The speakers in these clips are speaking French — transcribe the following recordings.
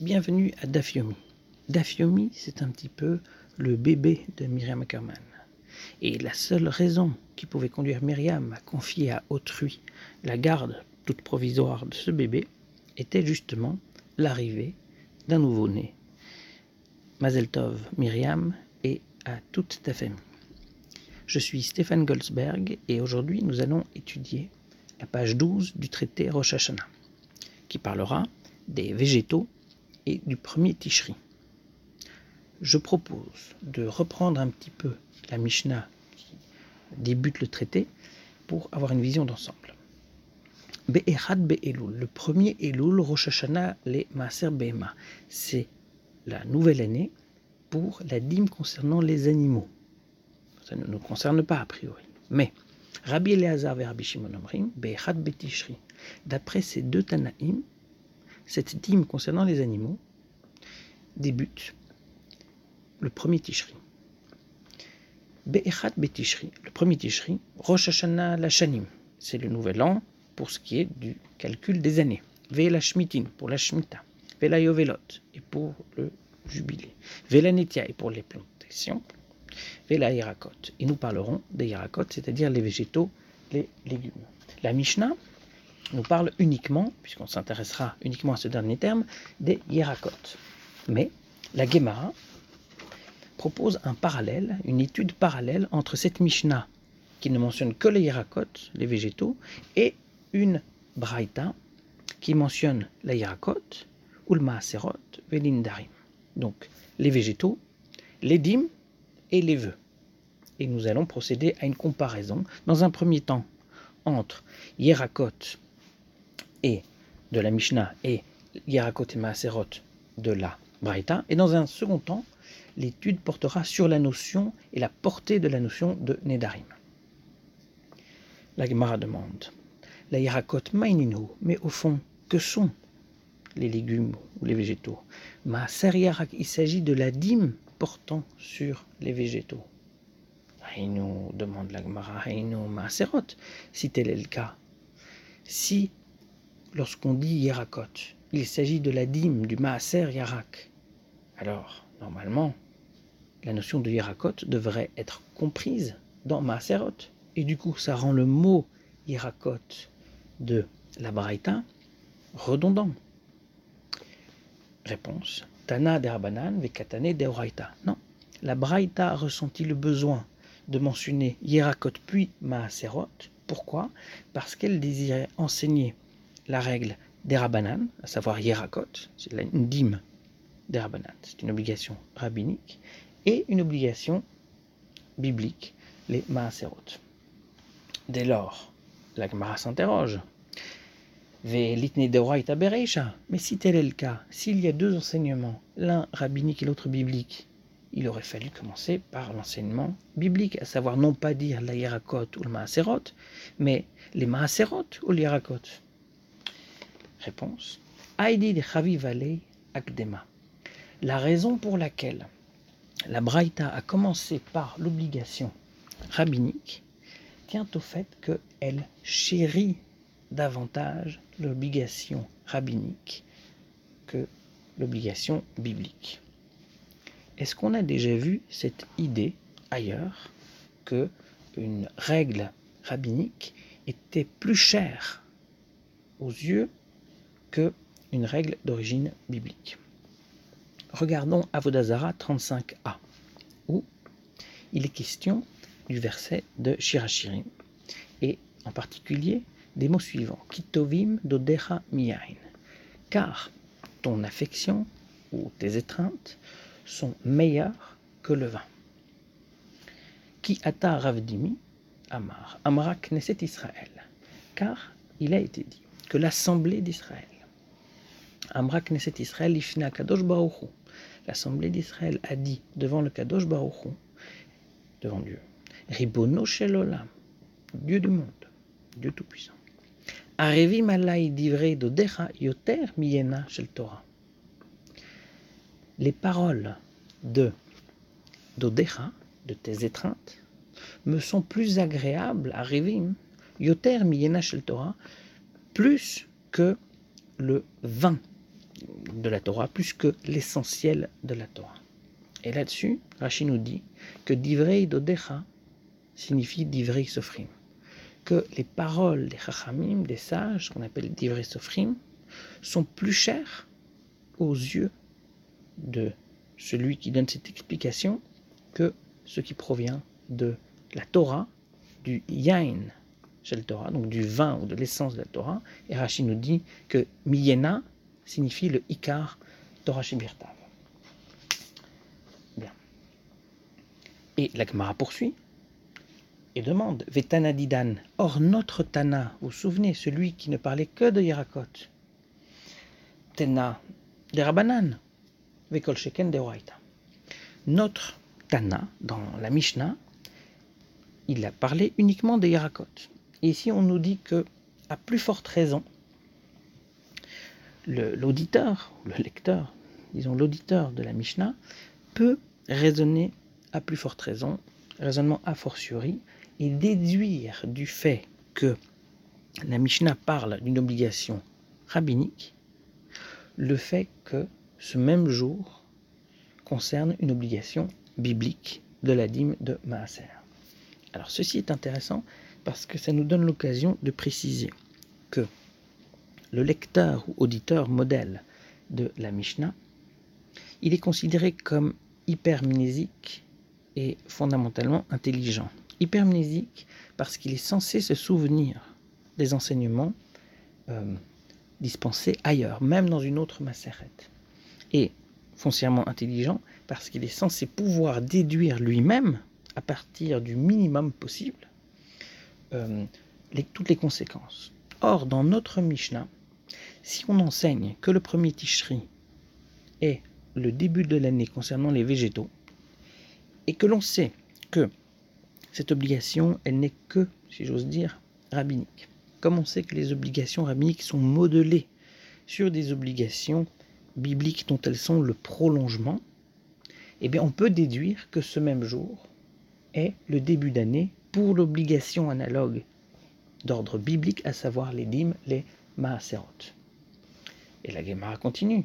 Bienvenue à Dafyomi. Dafyomi, c'est un petit peu le bébé de Myriam Ackerman. Et la seule raison qui pouvait conduire Myriam à confier à autrui la garde toute provisoire de ce bébé était justement l'arrivée d'un nouveau-né. Mazel Tov, Myriam, et à toute ta famille. Je suis Stéphane Goldsberg et aujourd'hui nous allons étudier la page 12 du traité Rosh Hashanah, qui parlera des végétaux du premier Tishri. Je propose de reprendre un petit peu la Mishnah qui débute le traité pour avoir une vision d'ensemble. Be'echad Be'elul, le premier Elul, Rosh Hashanah, les Maaser Be'ema. C'est la nouvelle année pour la dîme concernant les animaux. Ça ne nous concerne pas a priori. Mais, Rabbi Eleazar et Rabbi Shimon Omrim, Be'tishri. D'après ces deux Tanaïm, cette dîme concernant les animaux débute le premier Tishri. Be'echat Be'tishri, le premier Tishri, Rosh Hashanah Lashanim, c'est le nouvel an pour ce qui est du calcul des années. Ve'la Shmitin, pour la Shemitah. Ve'la Yovelot, et pour le jubilé. Ve'la Netia, et pour les plantations. Ve'la Yerakot, et nous parlerons des Yerakot, c'est-à-dire les végétaux, les légumes. La Mishnah nous parle uniquement, puisqu'on s'intéressera uniquement à ce dernier terme, des Yerakot. Mais la Gemara propose un parallèle, une étude parallèle entre cette Mishnah qui ne mentionne que les Yerakot, les végétaux, et une Braïta qui mentionne la Yerakot, Ulma Maaserot, Velindarim. Donc les végétaux, les dîmes et les vœux. Et nous allons procéder à une comparaison, dans un premier temps, entre Yerakot et de la Mishnah et Yerakot et Maaserot de la Braïta, et dans un second temps, l'étude portera sur la notion et la portée de la notion de Nedarim. La Gemara demande La Yerakot Maininu, mais au fond, que sont les légumes ou les végétaux? Maaser Yarak, il s'agit de la dîme portant sur les végétaux. nous demande la Gemara Maaserot, si tel est le cas. Si, lorsqu'on dit Yerakot, il s'agit de la dîme du Maaser Yarak, alors, normalement, la notion de Yerakot devrait être comprise dans Maaserot. Et du coup, ça rend le mot Yerakot de la Braïta redondant. Réponse Tana de Rabanan vekatane de Non, la Braïta a ressenti le besoin de mentionner Yerakot puis Maaserot. Pourquoi? Parce qu'elle désirait enseigner la règle des Rabanan, à savoir Yerakot, c'est une dîme des Rabanan, c'est une obligation rabbinique, et une obligation biblique, les Maaserot. Dès lors, la Gemara s'interroge. Mais si tel est le cas, s'il y a deux enseignements, l'un rabbinique et l'autre biblique, il aurait fallu commencer par l'enseignement biblique, à savoir non pas dire la Yerakot ou le Maaserot, mais les Maaserot ou les Yerakot. Réponse. Akdema. La raison pour laquelle la Braïta a commencé par l'obligation rabbinique tient au fait qu'elle chérit davantage l'obligation rabbinique que l'obligation biblique. Est-ce qu'on a déjà vu cette idée ailleurs que une règle rabbinique était plus chère aux yeux que une règle d'origine biblique. Regardons Avodazara 35a, où il est question du verset de Shirachirim, et en particulier des mots suivants. Kitovim dodecha miyain, car ton affection ou tes étreintes sont meilleures que le vin. Ki ata ravdimi amar, amra knesset Israël, car il a été dit que l'assemblée d'Israël, amra knesset Israël ifna kadosh baruchu, l'Assemblée d'Israël a dit devant le Kadosh Baruch devant Dieu, Ribono Shelolam, Dieu du monde, Dieu tout-puissant. Arevi malai divrei dodecha yoter miyena shel Torah. Les paroles de dodecha, de tes étreintes, me sont plus agréables, à Revim, yoter miyena shel Torah, plus que le vin de la Torah plus que l'essentiel de la Torah. Et là-dessus, Rachid nous dit que Divrei Dodecha signifie Divrei Sofrim. Que les paroles des Chachamim, des sages, qu'on appelle Divrei Sofrim, sont plus chères aux yeux de celui qui donne cette explication que ce qui provient de la Torah, du Yain chez le Torah, donc du vin ou de l'essence de la Torah. Et Rachid nous dit que Miyena signifie le Ikar Torah. Bien. Et la Gemara poursuit et demande Vetana Didan. Or, notre Tana, vous vous souvenez, celui qui ne parlait que de Yerakot, Tena de Rabanan, Vekol Sheken de Notre Tana, dans la Mishnah, il a parlé uniquement de Yerakot. Et ici, on nous dit que, à plus forte raison, l'auditeur, le, lecteur, disons l'auditeur de la Mishnah, peut raisonner à plus forte raison, raisonnement a fortiori, et déduire du fait que la Mishnah parle d'une obligation rabbinique, le fait que ce même jour concerne une obligation biblique de la dîme de Maaser. Alors ceci est intéressant parce que ça nous donne l'occasion de préciser que le lecteur ou auditeur modèle de la Mishnah, il est considéré comme hypermnésique et fondamentalement intelligent. Hypermnésique parce qu'il est censé se souvenir des enseignements euh, dispensés ailleurs, même dans une autre macérette. Et foncièrement intelligent parce qu'il est censé pouvoir déduire lui-même, à partir du minimum possible, euh, toutes les conséquences. Or, dans notre Mishnah, si on enseigne que le premier Tishri est le début de l'année concernant les végétaux, et que l'on sait que cette obligation, elle n'est que, si j'ose dire, rabbinique. Comme on sait que les obligations rabbiniques sont modelées sur des obligations bibliques dont elles sont le prolongement, eh on peut déduire que ce même jour est le début d'année pour l'obligation analogue d'ordre biblique, à savoir les dîmes, les maaserot. Et la Gemara continue.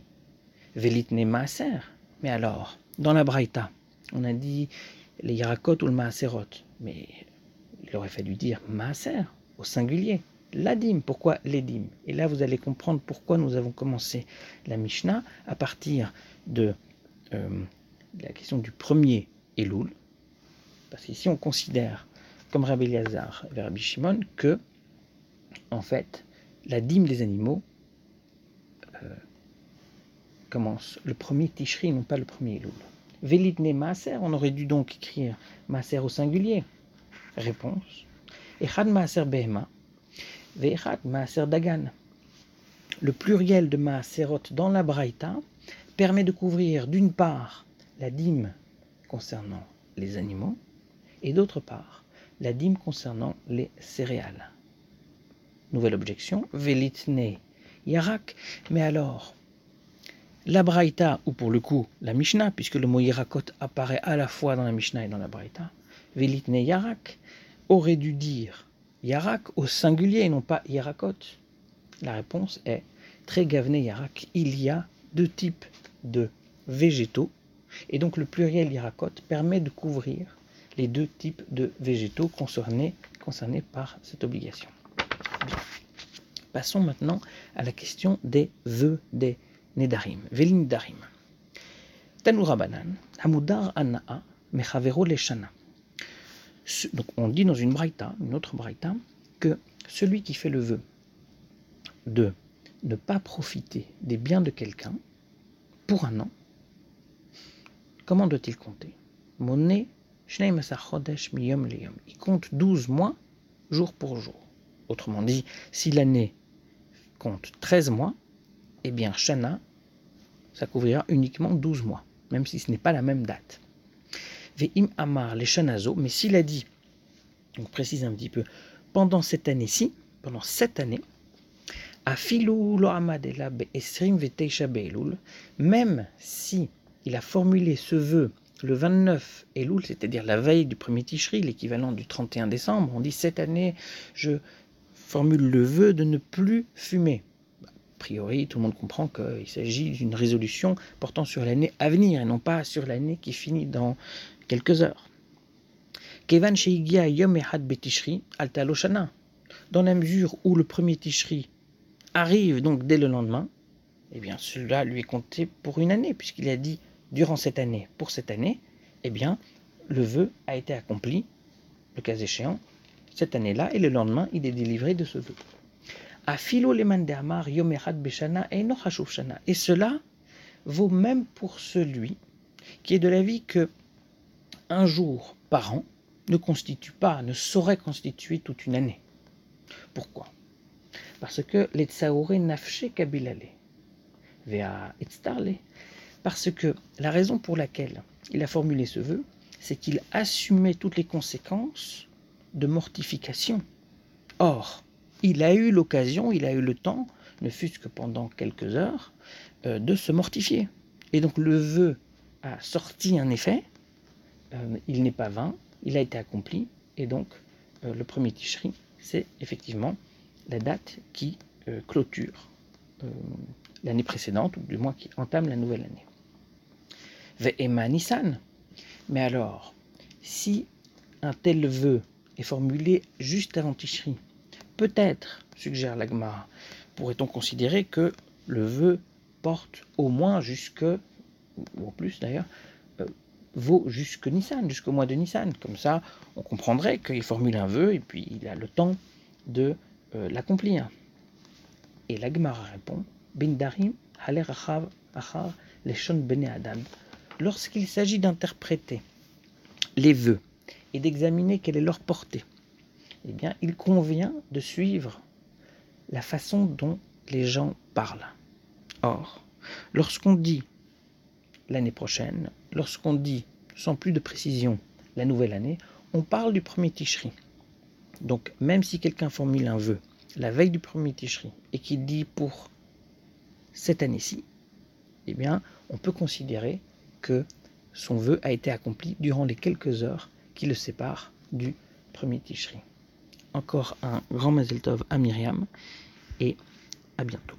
Velitne maaser. Mais alors, dans la Braïta, on a dit les yarakot ou le maaserot. Mais il aurait fallu dire maaser, au singulier. La dîme, pourquoi les dîmes Et là, vous allez comprendre pourquoi nous avons commencé la Mishnah à partir de euh, la question du premier Elul. Parce qu'ici, on considère comme Rabbi Eliezer et Rabbi Shimon, que, en fait, la dîme des animaux commence le premier Tishri, non pas le premier Elul. Velitne Maaser, on aurait dû donc écrire Maaser au singulier. Réponse. Echad Maaser Behema, Vechad Maaser Dagan. Le pluriel de Maaserot dans la Braïta permet de couvrir d'une part la dîme concernant les animaux et d'autre part la dîme concernant les céréales. Nouvelle objection, velitne yarak. Mais alors, la Braïta, ou pour le coup la Mishnah, puisque le mot yarakot apparaît à la fois dans la Mishnah et dans la Braïta, velitne yarak, aurait dû dire yarak au singulier et non pas yarakot. La réponse est très gavne yarak. Il y a deux types de végétaux, et donc le pluriel yarakot permet de couvrir les deux types de végétaux concernés, concernés par cette obligation. Passons maintenant à la question des vœux des Nedarim, Velindarim. Tanura Banan, Hamudar Anaa, Mechavero Leshana. On dit dans une braïta, une autre braïta, que celui qui fait le vœu de ne pas profiter des biens de quelqu'un pour un an, comment doit-il compter? Il compte 12 mois jour pour jour. Autrement dit, si l'année compte 13 mois, eh bien Shana, ça couvrira uniquement 12 mois, même si ce n'est pas la même date. Ve'im Amar les Shanazo, mais s'il a dit, on précise un petit peu, pendant cette année-ci, pendant cette année, même si il a formulé ce vœu le 29 Elul, c'est-à-dire la veille du premier Tishri, l'équivalent du 31 décembre, on dit cette année, je formule le vœu de ne plus fumer. A priori, tout le monde comprend qu'il s'agit d'une résolution portant sur l'année à venir et non pas sur l'année qui finit dans quelques heures. Kevan Yom Betishri Altaloshana. Dans la mesure où le premier Tishri arrive donc dès le lendemain, eh bien cela lui est compté pour une année, puisqu'il a dit durant cette année, pour cette année, eh bien le vœu a été accompli, le cas échéant, cette année-là, et le lendemain, il est délivré de ce vœu. Et cela vaut même pour celui qui est de l'avis que un jour par an ne constitue pas, ne saurait constituer toute une année. Pourquoi? Parce que les tsaoré nafshe kabilale, vea parce que la raison pour laquelle il a formulé ce vœu, c'est qu'il assumait toutes les conséquences de mortification. Or, il a eu l'occasion, il a eu le temps, ne fût-ce que pendant quelques heures, euh, de se mortifier. Et donc le vœu a sorti un effet, euh, il n'est pas vain, il a été accompli, et donc euh, le premier Tishri, c'est effectivement la date qui clôture l'année précédente, ou du moins qui entame la nouvelle année. Ve'ema Nissan. Mais alors, si un tel vœu est formulé juste avant Tishri, peut-être, suggère l'Agma, pourrait-on considérer que le vœu porte au moins jusque, ou en plus d'ailleurs, vaut jusque Nissan, jusqu'au mois de Nissan. Comme ça, on comprendrait qu'il formule un vœu et puis il a le temps de euh, l'accomplir. Et l'Agmara répond Bindarim achar leshon bene adam. Lorsqu'il s'agit d'interpréter les vœux et d'examiner quelle est leur portée, eh bien, il convient de suivre la façon dont les gens parlent. Or, lorsqu'on dit l'année prochaine, lorsqu'on dit, sans plus de précision, la nouvelle année, on parle du premier ticherie. Donc, même si quelqu'un formule un vœu la veille du premier ticherie et qu'il dit pour cette année-ci, eh bien, on peut considérer que son vœu a été accompli durant les quelques heures qui le séparent du premier ticherie. Encore un grand Mazel Tov à Myriam et à bientôt.